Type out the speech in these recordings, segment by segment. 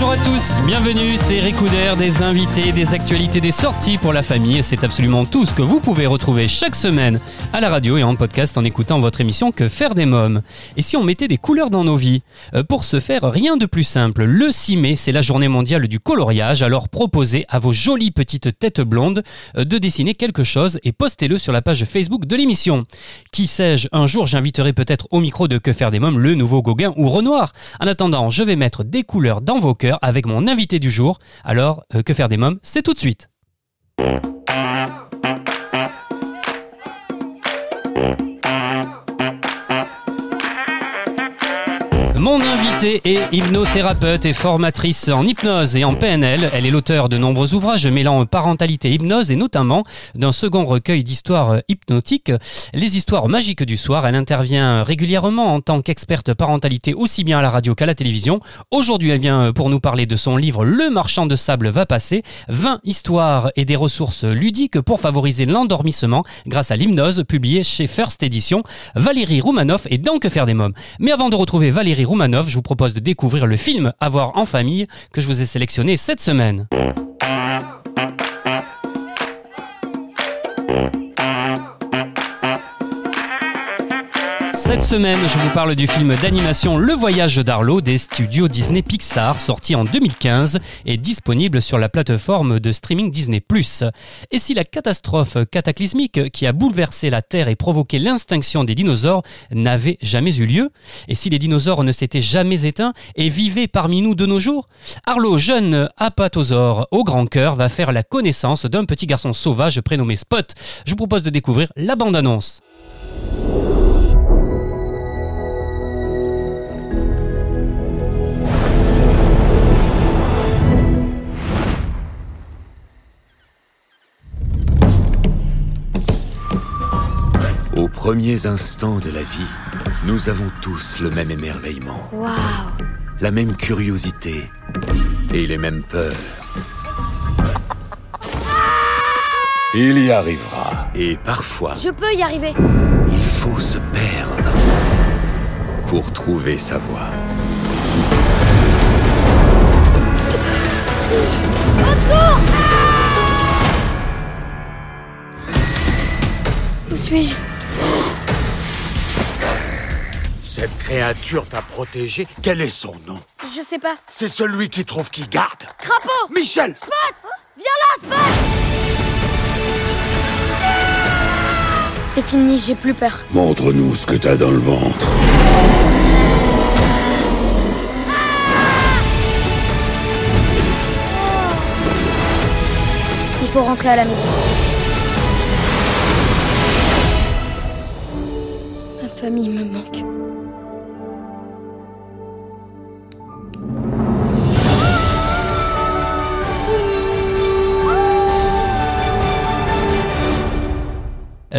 Bonjour à tous, bienvenue, c'est Eric Couder, des invités, des actualités, des sorties pour la famille. C'est absolument tout ce que vous pouvez retrouver chaque semaine à la radio et en podcast en écoutant votre émission Que faire des mômes? Et si on mettait des couleurs dans nos vies? Euh, Pour ce faire, rien de plus simple. Le 6 mai, c'est la journée mondiale du coloriage, alors proposez à vos jolies petites têtes blondes euh, de dessiner quelque chose et postez-le sur la page Facebook de l'émission. Qui sais-je, un jour j'inviterai peut-être au micro de Que faire des mômes le nouveau Gauguin ou Renoir. En attendant, je vais mettre des couleurs dans vos cœurs avec mon invité du jour. Alors, euh, Que faire des mômes, c'est tout de suite. Mon invitée est hypnothérapeute et formatrice en hypnose et en PNL. Elle est l'auteur de nombreux ouvrages mêlant parentalité et hypnose et notamment d'un second recueil d'histoires hypnotiques, Les histoires magiques du soir. Elle intervient régulièrement en tant qu'experte parentalité aussi bien à la radio qu'à la télévision. Aujourd'hui, elle vient pour nous parler de son livre Le marchand de sable va passer, 20 histoires et des ressources ludiques pour favoriser l'endormissement grâce à l'hypnose, publié chez First Edition. Valérie Roumanoff est dans Que faire des mômes. Mais avant de retrouver Valérie Roumanoff, je vous propose de découvrir le film À voir en famille que je vous ai sélectionné cette semaine. Cette semaine, je vous parle du film d'animation Le Voyage d'Arlo des studios Disney Pixar, sorti en 2015 et disponible sur la plateforme de streaming Disney+. Et si la catastrophe cataclysmique qui a bouleversé la Terre et provoqué l'extinction des dinosaures n'avait jamais eu lieu? Et si les dinosaures ne s'étaient jamais éteints et vivaient parmi nous de nos jours? Arlo, jeune apatosaure au grand cœur, va faire la connaissance d'un petit garçon sauvage prénommé Spot. Je vous propose de découvrir la bande-annonce. Aux premiers instants de la vie, nous avons tous le même émerveillement, la même curiosité et les mêmes peurs. Il y arrivera. Et parfois, Je peux y arriver il faut se perdre pour trouver sa voie. Où suis-je? Créature t'a protégé. Quel est son nom? Je sais pas. C'est celui qui trouve qui garde. Crapaud Michel Spot Viens là, Spot C'est fini, j'ai plus peur. Montre-nous ce que t'as dans le ventre. Il faut rentrer à la maison. Ma famille me manque.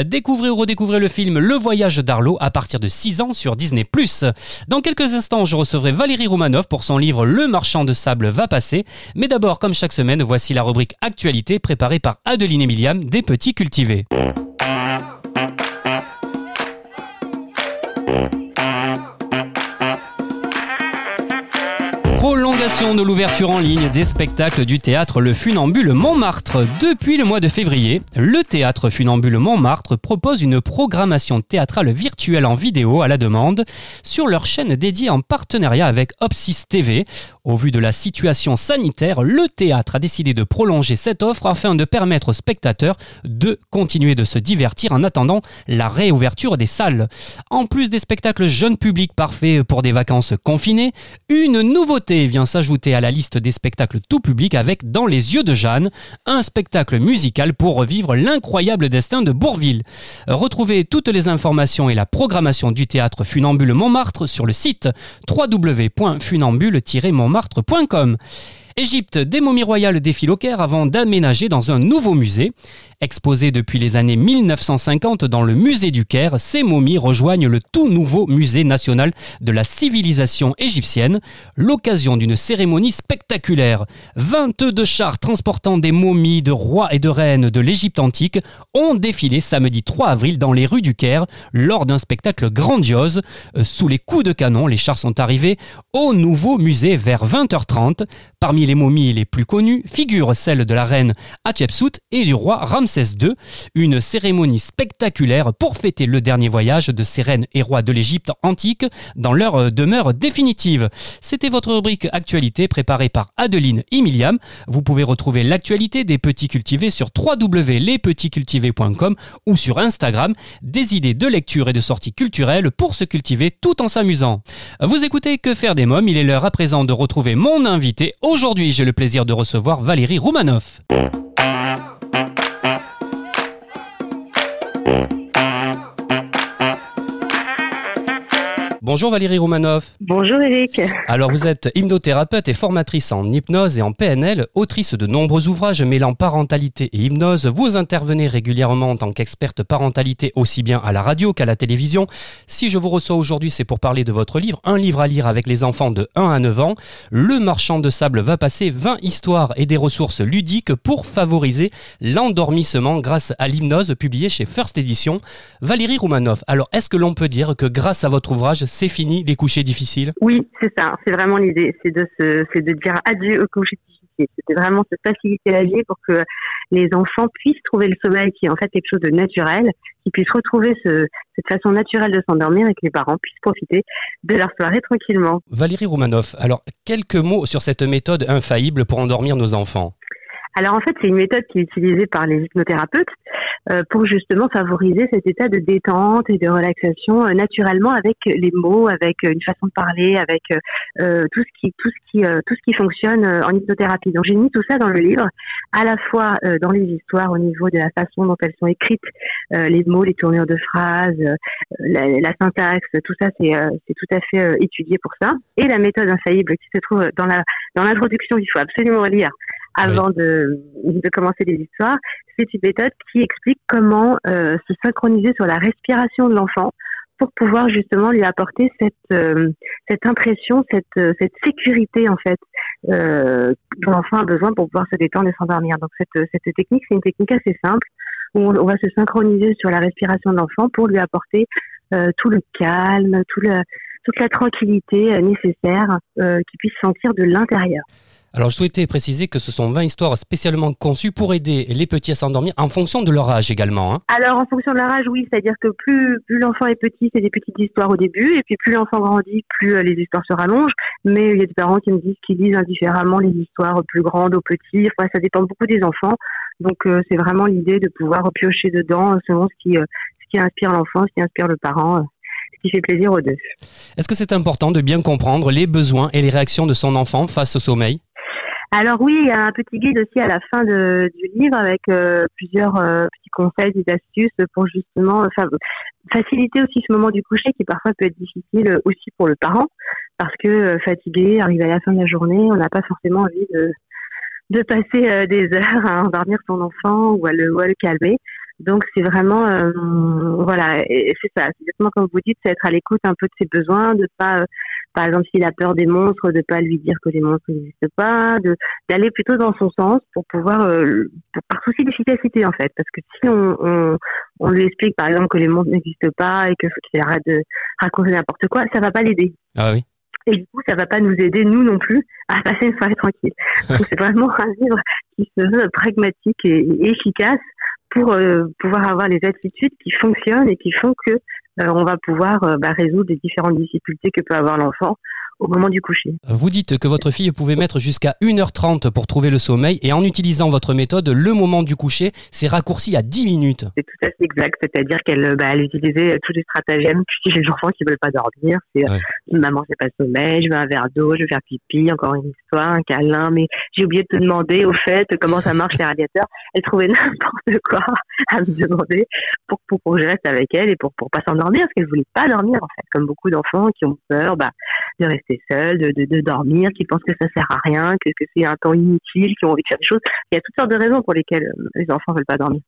Découvrez ou redécouvrez le film Le Voyage d'Arlo à partir de 6 ans sur Disney+. Dans quelques instants, je recevrai Valérie Roumanoff pour son livre Le marchand de sable va passer. Mais d'abord, comme chaque semaine, voici la rubrique Actualité préparée par Adeline et Miliam des Petits Cultivés. De l'ouverture en ligne des spectacles du théâtre Le Funambule Montmartre. Depuis le mois de février, le théâtre Funambule Montmartre propose une programmation théâtrale virtuelle en vidéo à la demande sur leur chaîne dédiée en partenariat avec Opsis TV. Au vu de la situation sanitaire, le théâtre a décidé de prolonger cette offre afin de permettre aux spectateurs de continuer de se divertir en attendant la réouverture des salles. En plus des spectacles jeunes publics parfaits pour des vacances confinées, une nouveauté vient s'ajouter à la liste des spectacles tout public avec Dans les yeux de Jeanne, un spectacle musical pour revivre l'incroyable destin de Bourville. Retrouvez toutes les informations et la programmation du théâtre Funambule Montmartre sur le site Égypte, des momies royales défilent au Caire avant d'aménager dans un nouveau musée. Exposées depuis les années 1950 dans le musée du Caire, ces momies rejoignent le tout nouveau musée national de la civilisation égyptienne, l'occasion d'une cérémonie spectaculaire. 22 chars transportant des momies de rois et de reines de l'Égypte antique ont défilé samedi 3 avril dans les rues du Caire lors d'un spectacle grandiose. Euh, Sous les coups de canon, les chars sont arrivés au nouveau musée vers 20h30. Parmi les momies les plus connues figure celle de la reine Hatshepsut et du roi Ramsès Une cérémonie spectaculaire pour fêter le dernier voyage de ces reines et rois de l'Égypte antique dans leur euh, demeure définitive. C'était votre rubrique Actualité préparée par Adeline Emiliam. Vous pouvez retrouver l'actualité des petits cultivés sur www.lespetitscultivés.com ou sur Instagram. Des idées de lecture et de sorties culturelles pour se cultiver tout en s'amusant. Vous écoutez Que faire des mômes? Il est l'heure à présent de retrouver mon invité. Aujourd'hui, j'ai le plaisir de recevoir Valérie Roumanoff. Bonjour Valérie Roumanoff. Bonjour Eric. Alors vous êtes hypnothérapeute et formatrice en hypnose et en PNL, autrice de nombreux ouvrages mêlant parentalité et hypnose. Vous intervenez régulièrement en tant qu'experte parentalité aussi bien à la radio qu'à la télévision. Si je vous reçois aujourd'hui, c'est pour parler de votre livre, un livre à lire avec les enfants de 1 à 9 ans. Le marchand de sable va passer 20 histoires et des ressources ludiques pour favoriser l'endormissement grâce à l'hypnose publié chez First Edition. Valérie Roumanoff, alors est-ce que l'on peut dire que grâce à votre ouvrage, c'est fini les couchers difficiles? Oui, c'est ça. C'est vraiment l'idée. C'est de, se, c'est de dire adieu aux couchers difficiles. C'était vraiment se faciliter la vie pour que les enfants puissent trouver le sommeil qui est en fait quelque chose de naturel, qu'ils puissent retrouver ce, cette façon naturelle de s'endormir et que les parents puissent profiter de leur soirée tranquillement. Valérie Roumanoff, alors quelques mots sur cette méthode infaillible pour endormir nos enfants? Alors en fait, c'est une méthode qui est utilisée par les hypnothérapeutes euh, pour justement favoriser cet état de détente et de relaxation euh, naturellement avec les mots, avec euh, une façon de parler, avec tout ce qui tout ce qui tout ce qui fonctionne en hypnothérapie. Donc j'ai mis tout ça dans le livre, à la fois dans les histoires au niveau de la façon dont elles sont écrites, les mots, les tournures de phrases, la, la syntaxe, tout ça c'est c'est tout à fait étudié pour ça. Et la méthode infaillible qui se trouve dans la dans l'introduction, il faut absolument lire avant de, de commencer les histoires, c'est une méthode qui explique comment euh, se synchroniser sur la respiration de l'enfant pour pouvoir justement lui apporter cette euh, cette impression, cette euh, cette sécurité en fait euh, dont l'enfant a besoin pour pouvoir se détendre et s'endormir. Donc cette cette technique, c'est une technique assez simple où on, va se synchroniser sur la respiration de l'enfant pour lui apporter euh, tout le calme, tout le toute la tranquillité euh, nécessaire euh, qu'il puisse sentir de l'intérieur. Alors je souhaitais préciser que ce sont 20 histoires spécialement conçues pour aider les petits à s'endormir en fonction de leur âge également. hein. Alors, en fonction de leur âge, oui, c'est-à-dire que plus, plus l'enfant est petit, c'est des petites histoires au début, et puis plus l'enfant grandit, plus euh, les histoires se rallongent. Mais il y a des parents qui me disent qu'ils lisent indifféremment les histoires plus grandes aux petits. Enfin, ça dépend beaucoup des enfants. Donc, euh, c'est vraiment l'idée de pouvoir piocher dedans euh, selon ce qui, euh, ce qui inspire l'enfant, ce qui inspire le parent, euh, ce qui fait plaisir aux deux. Est-ce que c'est important de bien comprendre les besoins et les réactions de son enfant face au sommeil? Alors oui, il y a un petit guide aussi à la fin de- du livre avec euh, plusieurs euh, petits conseils, des astuces pour justement fa- faciliter aussi ce moment du coucher qui parfois peut être difficile aussi pour le parent parce que euh, fatigué, arrivé à la fin de la journée, on n'a pas forcément envie de, de passer euh, des heures à endormir son enfant ou à le, ou à le calmer. Donc c'est vraiment euh, voilà, c'est ça, c'est exactement comme vous dites, c'est être à l'écoute un peu de ses besoins, de pas euh, par exemple s'il a peur des monstres, de pas lui dire que les monstres n'existent pas, de d'aller plutôt dans son sens pour pouvoir euh, pour- par souci d'efficacité en fait, parce que si on, on on lui explique par exemple que les monstres n'existent pas et que faut qu'il arrête de raconter n'importe quoi, ça va pas l'aider. Ah oui. Et du coup, ça va pas nous aider, nous non plus, à passer une soirée tranquille. Donc, c'est vraiment un livre qui se veut pragmatique et, et efficace pour euh, pouvoir avoir les attitudes qui fonctionnent et qui font que euh, on va pouvoir euh, bah, résoudre les différentes difficultés que peut avoir l'enfant au moment du coucher. Vous dites que votre fille pouvait mettre jusqu'à 1h30 pour trouver le sommeil et en utilisant votre méthode, le moment du coucher s'est raccourci à 10 minutes. C'est tout à fait exact, c'est-à-dire qu'elle euh, bah, elle utilisait tous les stratagèmes chez les enfants qui veulent pas dormir. C'est euh, Ouais. maman, j'ai pas de sommeil, je veux un verre d'eau, je veux faire pipi, encore une histoire, un câlin, mais j'ai oublié de te demander au fait comment ça marche les radiateurs. Elle trouvait n'importe quoi à me demander pour, pour, pour que je reste avec elle et pour pour pas s'endormir parce qu'elle voulait pas dormir en fait, comme beaucoup d'enfants qui ont peur bah, de rester seul, de, dormir, qui pensent que ça sert à rien, que, c'est un temps inutile, qui ont envie de faire des choses. Il y a toutes sortes de raisons pour lesquelles euh, les enfants veulent pas dormir.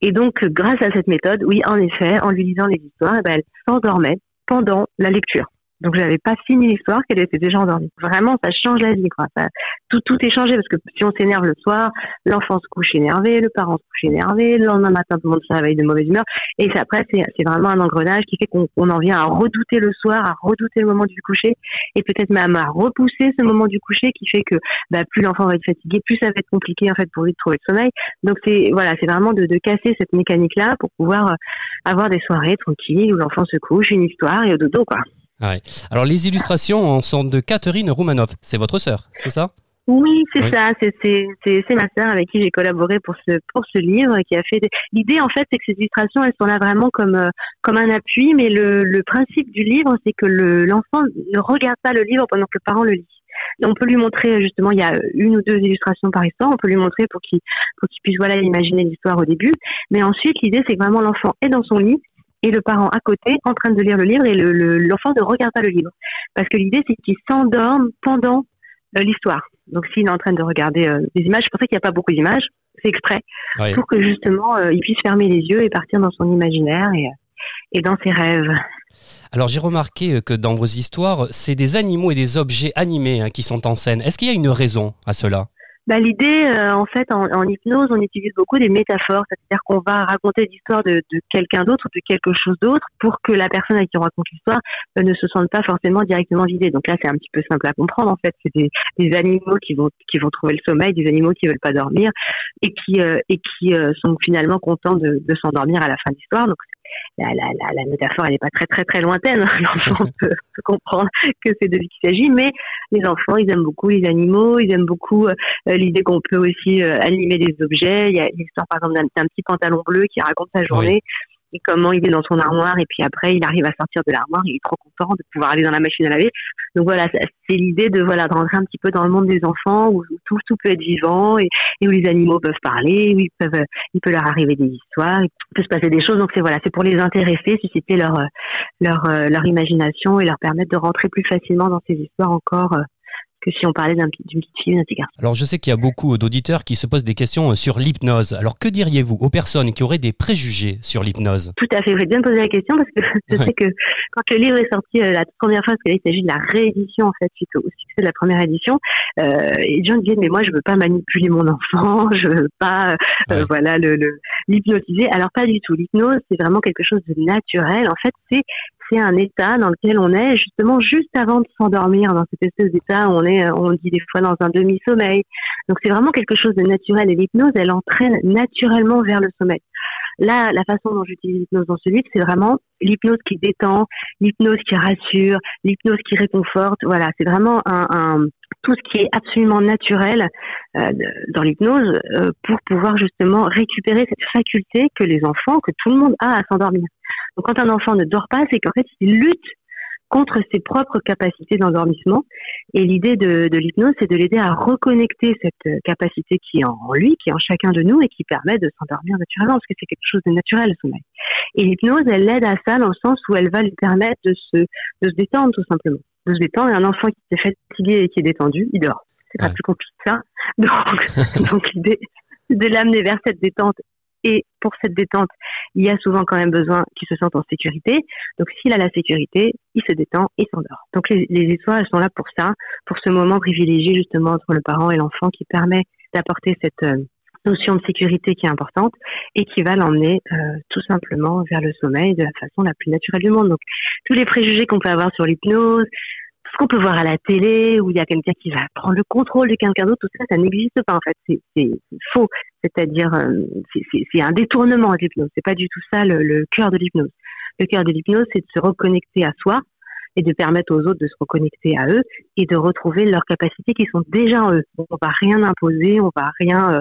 Et donc, grâce à cette méthode, oui, en effet, en lui lisant les histoires, eh ben, elle s'endormait pendant la lecture. Donc j'avais pas fini l'histoire qu'elle était déjà endormie. Vraiment, ça change la vie, quoi. Ça, tout, tout est changé parce que si on s'énerve le soir, l'enfant se couche énervé, le parent se couche énervé, le lendemain matin tout le monde se réveille de mauvaise humeur. Et après, c'est vraiment un engrenage qui fait qu'on on en vient à redouter le soir, à redouter le moment du coucher, et peut-être même à repousser ce moment du coucher qui fait que bah, plus l'enfant va être fatigué, plus ça va être compliqué en fait pour lui de trouver le sommeil. Donc c'est voilà, c'est vraiment de, de casser cette mécanique-là pour pouvoir euh, avoir des soirées tranquilles où l'enfant se couche, une histoire et au dodo quoi. Ouais. Alors les illustrations sont de Catherine Roumanoff. C'est votre sœur, c'est ça? Oui, c'est Oui. ça. C'est ma sœur avec qui j'ai collaboré pour ce pour ce livre qui a fait. des- L'idée en fait, c'est que ces illustrations, elles sont là vraiment comme euh, comme un appui, mais le le principe du livre, c'est que le l'enfant ne regarde pas le livre pendant que le parent le lit. On peut lui montrer justement, il y a une ou deux illustrations par histoire. On peut lui montrer pour qu'il pour qu'il puisse voilà imaginer l'histoire au début. Mais ensuite, l'idée, c'est que vraiment l'enfant est dans son lit et le parent à côté en train de lire le livre et le le- l'enfant ne regarde pas le livre parce que l'idée, c'est qu'il s'endorme pendant euh, l'histoire. Donc s'il est en train de regarder euh, des images, c'est pour ça qu'il n'y a pas beaucoup d'images, c'est exprès, pour que justement euh, il puisse fermer les yeux et partir dans son imaginaire et, et dans ses rêves. Alors j'ai remarqué que dans vos histoires, c'est des animaux et des objets animés hein, qui sont en scène. Est-ce qu'il y a une raison à cela? Bah, L'idée, euh, en fait, en, hypnose, on utilise beaucoup des métaphores, c'est-à-dire qu'on va raconter l'histoire de, quelqu'un d'autre ou de quelque chose d'autre pour que la personne à qui on raconte l'histoire euh, ne se sente pas forcément directement visée. Donc là, c'est un petit peu simple à comprendre. En fait, c'est des, animaux qui vont qui vont trouver le sommeil, des animaux qui veulent pas dormir et qui euh, et qui sont finalement contents de, s'endormir à la fin de l'histoire. La, la, la, la métaphore, elle n'est pas très très très lointaine. L'enfant peut, peut comprendre que c'est de lui qu'il s'agit, mais les enfants, ils aiment beaucoup les animaux, ils aiment beaucoup euh, l'idée qu'on peut aussi euh, animer des objets. Il y a l'histoire, par exemple, d'un d'un petit pantalon bleu qui raconte sa journée et comment il est dans son armoire. Et puis après, il arrive à sortir de l'armoire. Il est trop content de pouvoir aller dans la machine à laver. Donc voilà, c'est l'idée de voilà de rentrer un petit peu dans le monde des enfants où, tout, tout peut être vivant et, et où les animaux peuvent parler, où ils peuvent, euh, il peut leur arriver des histoires, il peut se passer des choses. Donc c'est voilà, c'est pour les intéresser, susciter leur euh, leur euh, leur imagination et leur permettre de rentrer plus facilement dans ces histoires encore. Que si on parlait d'un d'une petite fille ou d'un petit garçon. Alors je sais qu'il y a beaucoup d'auditeurs qui se posent des questions euh, sur l'hypnose. Alors que diriez-vous aux personnes qui auraient des préjugés sur l'hypnose? Tout à fait, vous avez bien posé la question parce que je Ouais. sais que quand le livre est sorti euh, la première fois, parce que là il s'agit de la réédition en fait suite au succès de la première édition, euh, et les gens disaient mais moi je veux pas manipuler mon enfant, je veux pas euh, Ouais. voilà le le- l'hypnotiser. Alors pas du tout. L'hypnose c'est vraiment quelque chose de naturel. En fait c'est c'est un état dans lequel on est justement juste avant de s'endormir, dans cette espèce d'état où on est, euh, on dit des fois dans un demi-sommeil. Donc c'est vraiment quelque chose de naturel et l'hypnose, elle entraîne naturellement vers le sommeil. Là, la façon dont j'utilise l'hypnose dans ce livre, c'est vraiment l'hypnose qui détend, l'hypnose qui rassure, l'hypnose qui réconforte. Voilà, c'est vraiment un, tout ce qui est absolument naturel euh, dans l'hypnose euh, pour pouvoir justement récupérer cette faculté que les enfants, que tout le monde a à s'endormir. Donc quand un enfant ne dort pas, c'est qu'en fait il lutte contre ses propres capacités d'endormissement. Et l'idée de, de l'hypnose, c'est de l'aider à reconnecter cette capacité qui est en lui, qui est en chacun de nous et qui permet de s'endormir naturellement, parce que c'est quelque chose de naturel, le sommeil. Et l'hypnose, elle l'aide à ça dans le sens où elle va lui permettre de se, de se détendre, tout simplement. De se détendre. Et un enfant qui est fatigué et qui est détendu, il dort. C'est pas Ouais. plus compliqué que ça. Donc, donc l'idée, de l'amener vers cette détente. Et pour cette détente, il y a souvent quand même besoin qu'il se sente en sécurité. Donc s'il a la sécurité, il se détend et s'endort. Donc les, les sont là pour ça, pour ce moment privilégié justement entre le parent et l'enfant qui permet d'apporter cette euh, notion de sécurité qui est importante et qui va l'emmener euh, tout simplement vers le sommeil de la façon la plus naturelle du monde. Donc tous les préjugés qu'on peut avoir sur l'hypnose, ce qu'on peut voir à la télé, où il y a quelqu'un qui va prendre le contrôle de quelqu'un d'autre, tout ça, ça n'existe pas en fait. C'est faux. C'est-à-dire, euh, c'est- un détournement de l'hypnose. C'est pas du tout ça le, le cœur de l'hypnose. Le cœur de l'hypnose, c'est de se reconnecter à soi et de permettre aux autres de se reconnecter à eux et de retrouver leurs capacités qui sont déjà en eux. On va rien imposer, on va rien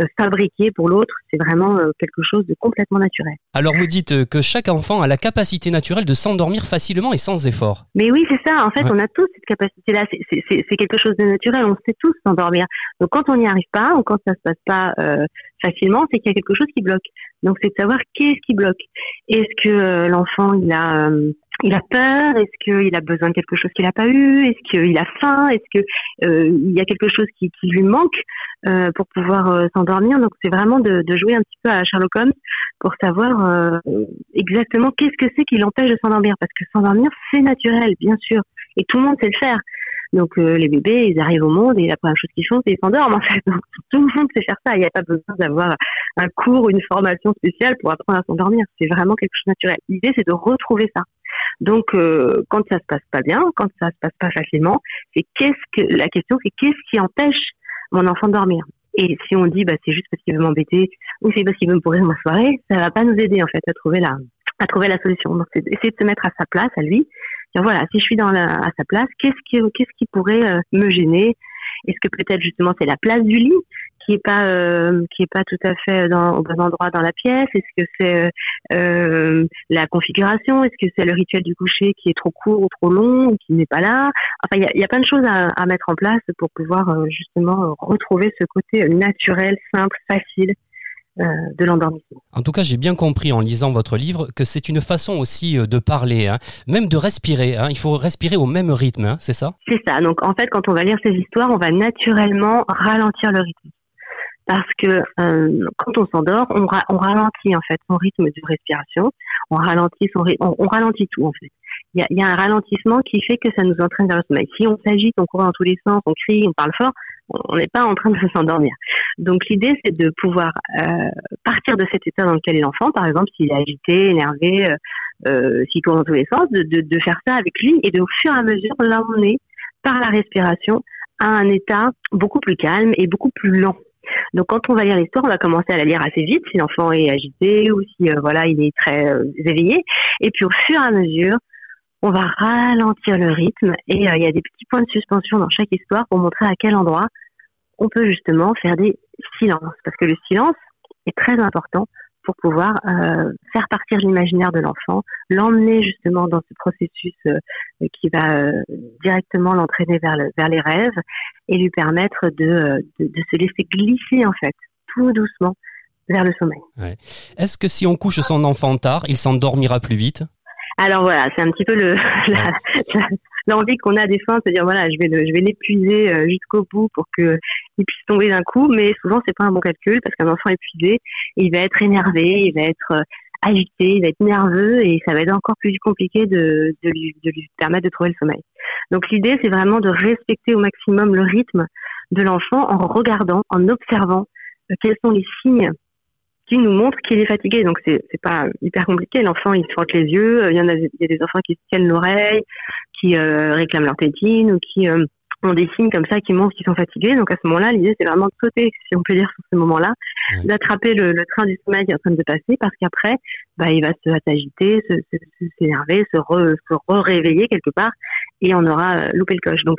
euh, fabriquer pour l'autre. C'est vraiment euh, quelque chose de complètement naturel. Alors vous dites euh, que chaque enfant a la capacité naturelle de s'endormir facilement et sans effort. Mais oui, c'est ça. En fait, Ouais. on a tous cette capacité-là. C'est- quelque chose de naturel. On sait tous s'endormir. Donc, quand on n'y arrive pas ou quand ça se passe pas euh, facilement, c'est qu'il y a quelque chose qui bloque. Donc, c'est de savoir qu'est-ce qui bloque. Est-ce que euh, l'enfant il a euh, il a peur? Est-ce qu'il a besoin de quelque chose qu'il n'a pas eu? Est-ce qu'il a faim? Est-ce que euh, y a quelque chose qui, lui manque euh, pour pouvoir euh, s'endormir? Donc c'est vraiment de, jouer un petit peu à Sherlock Holmes pour savoir exactement qu'est-ce que c'est qui l'empêche de s'endormir. Parce que s'endormir, c'est naturel, bien sûr, et tout le monde sait le faire. Donc les bébés, ils arrivent au monde et la première chose qu'ils font, c'est ils s'endorment en fait. Donc, tout le monde sait faire ça. Il n'y a pas besoin d'avoir un cours, une formation spéciale pour apprendre à s'endormir. C'est vraiment quelque chose de naturel. L'idée, c'est de retrouver ça. Donc, euh, quand ça se passe pas bien, quand ça se passe pas facilement, c'est qu'est-ce que la question, c'est qu'est-ce qui empêche mon enfant de dormir? Et si on dit, bah, c'est juste parce qu'il veut m'embêter ou c'est parce qu'il veut me pourrir ma soirée, ça va pas nous aider en fait à trouver la à trouver la solution. Donc, c'est essayer de se mettre à sa place, à lui. Dire, voilà, si je suis dans la, à sa place, qu'est-ce qui qu'est-ce qui pourrait euh, me gêner? Est-ce que peut-être justement c'est la place du lit? Qui est pas euh, qui est pas tout à fait dans, au bon endroit dans la pièce? Est-ce que c'est euh, la configuration? Est-ce que c'est le rituel du coucher qui est trop court ou trop long ou qui n'est pas là? Enfin, il y a, y a, plein de choses à, à, mettre en place pour pouvoir euh, justement retrouver ce côté naturel, simple, facile euh, de l'endormissement. En tout cas, j'ai bien compris en lisant votre livre que c'est une façon aussi euh, de parler, hein, même de respirer. Hein. Il faut respirer au même rythme, hein, c'est ça? C'est ça. Donc en fait, quand on va lire ces histoires, on va naturellement ralentir le rythme parce que euh, quand on s'endort, on, on, ralentit en fait son rythme de respiration, on ralentit son on, on, ralentit tout en fait. Il y a, y a, un ralentissement qui fait que ça nous entraîne vers le sommeil. Si on s'agite, on court dans tous les sens, on crie, on parle fort, on n'est pas en train de s'endormir. Donc l'idée c'est de pouvoir euh, partir de cet état dans lequel est l'enfant, par exemple s'il est agité, énervé, euh, euh, s'il court dans tous les sens, de, de, de, faire ça avec lui et de au fur et à mesure l'emmener par la respiration à un état beaucoup plus calme et beaucoup plus lent. Donc quand on va lire l'histoire, on va commencer à la lire assez vite si l'enfant est agité ou si euh, voilà il est très euh, éveillé. Et puis au fur et à mesure, on va ralentir le rythme et euh, il y a des petits points de suspension dans chaque histoire pour montrer à quel endroit on peut justement faire des silences parce que le silence est très important pour pouvoir euh, faire partir l'imaginaire de l'enfant, l'emmener justement dans ce processus euh, qui va euh, directement l'entraîner vers, le, vers les rêves et lui permettre de, de, de, se laisser glisser en fait tout doucement vers le sommeil. Ouais. Est-ce que si on couche son enfant tard, il s'endormira plus vite? Alors voilà, c'est un petit peu le, la, la, l'envie qu'on a des fins, c'est dire voilà, je vais je vais l'épuiser euh, jusqu'au bout pour que il puisse tomber d'un coup, mais souvent c'est pas un bon calcul parce qu'un enfant épuisé, il va être énervé, il va être euh, agité, il va être nerveux et ça va être encore plus compliqué de, de, lui, de lui permettre de trouver le sommeil. Donc l'idée c'est vraiment de respecter au maximum le rythme de l'enfant en regardant, en observant euh, quels sont les signes qui nous montrent qu'il est fatigué. Donc c'est c'est pas hyper compliqué. L'enfant il se frotte les yeux. Il y en a, il y a des enfants qui se tiennent l'oreille, qui euh, réclament leur tétine ou qui euh, ont des signes comme ça qui montrent qu'ils sont fatigués. Donc à ce moment-là, l'idée c'est vraiment de sauter, si on peut dire, sur ce moment-là, d'attraper le, le, train du sommeil qui est en train de passer, parce qu'après, bah, il va se s'agiter, s'énerver, se, re, se réveiller quelque part, et on aura euh, loupé le coche. Donc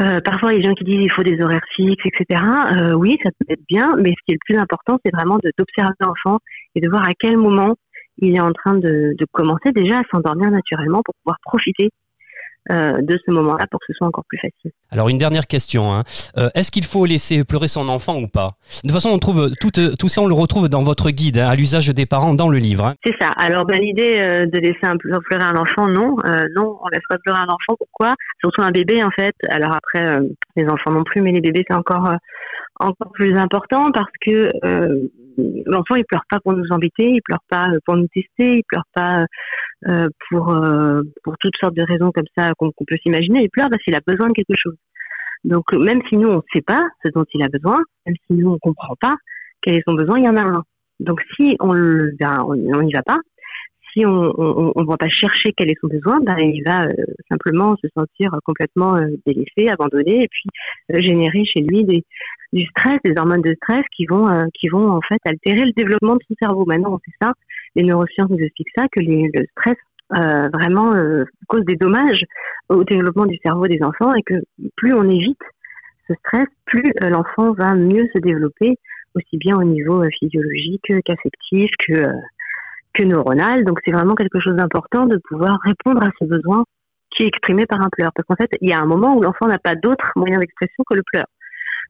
euh, parfois, des gens qui disent il faut des horaires fixes, etc. Euh, oui, ça peut être bien, mais ce qui est le plus important, c'est vraiment d'observer l'enfant et de voir à quel moment il est en train de, commencer déjà à s'endormir naturellement pour pouvoir profiter de ce moment-là pour que ce soit encore plus facile. Alors une dernière question, hein. euh, est-ce qu'il faut laisser pleurer son enfant ou pas? De toute façon, on trouve tout, tout, ça, on le retrouve dans votre guide hein, à l'usage des parents dans le livre. Hein. C'est ça. Alors ben, l'idée euh, de laisser un, pleurer un enfant, non, euh, non, on laisse pas pleurer un enfant. Pourquoi? Surtout un bébé en fait. Alors après, euh, les enfants non plus, mais les bébés c'est encore encore plus important parce que l'enfant il pleure pas pour nous embêter, il pleure pas pour nous tester, il pleure pas euh, pour euh, pour toutes sortes de raisons comme ça qu'on qu peut s'imaginer. Il pleure parce qu'il a besoin de quelque chose. Donc même si nous on ne sait pas ce dont il a besoin, même si nous on comprend pas quel est son besoin, il y en a un. Donc si on le, ben, on n'y va pas, si on ne va pas chercher quel est son besoin, ben, il va euh, simplement se sentir complètement euh, délaissé, abandonné, et puis euh, générer chez lui du stress, des hormones de stress qui vont en fait altérer le développement de son cerveau. Maintenant, on sait ça, les neurosciences nous expliquent ça que le stress vraiment cause des dommages au développement du cerveau des enfants et que plus on évite ce stress, plus l'enfant va mieux se développer aussi bien au niveau physiologique qu'affectif que que neuronal. Donc c'est vraiment quelque chose d'important de pouvoir répondre à ce besoin qui est exprimé par un pleur. Parce qu'en fait, il y a un moment où l'enfant n'a pas d'autre moyen d'expression que le pleur.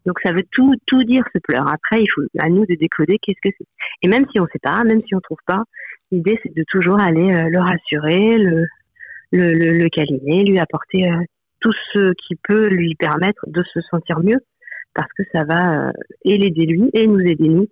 Donc ça veut tout tout dire ce pleur. Après, il faut à nous de décoder qu'est-ce que c'est. Et même si on ne sait pas, même si on trouve pas, l'idée c'est de toujours aller euh, le rassurer, le le, le, lui apporter euh, tout ce qui peut lui permettre de se sentir mieux, parce que ça va euh, l'aider lui et nous aider nous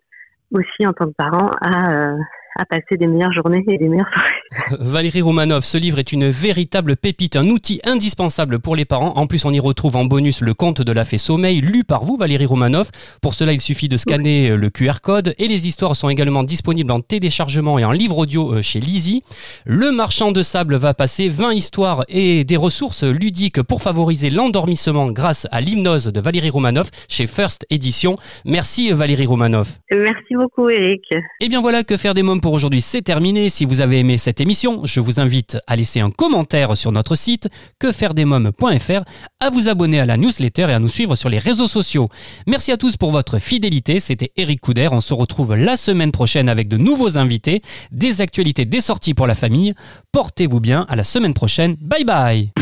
aussi en tant que parents à, euh, à passer des meilleures journées et des meilleures soirées. Valérie Romanov, ce livre est une véritable pépite, un outil indispensable pour les parents. En plus, on y retrouve en bonus le conte de la fée sommeil, lu par vous, Valérie Romanov. Pour cela, il suffit de scanner euh, le QR code et les histoires sont également disponibles en téléchargement et en livre audio euh, chez Lizzy. Le marchand de sable va passer 20 histoires et des ressources ludiques pour favoriser l'endormissement grâce à l'hypnose de Valérie Romanov chez First Edition. Merci Valérie Romanov. Merci beaucoup, Eric. Et eh bien voilà, que faire des mômes pour aujourd'hui, c'est terminé. Si vous avez aimé cette émission, je vous invite à laisser un commentaire sur notre site quefairedesmoms.fr, à vous abonner à la newsletter et à nous suivre sur les réseaux sociaux. Merci à tous pour votre fidélité. C'était Eric Couder. On se retrouve la semaine prochaine avec de nouveaux invités, des actualités, des sorties pour la famille. Portez-vous bien. À la semaine prochaine. Bye bye.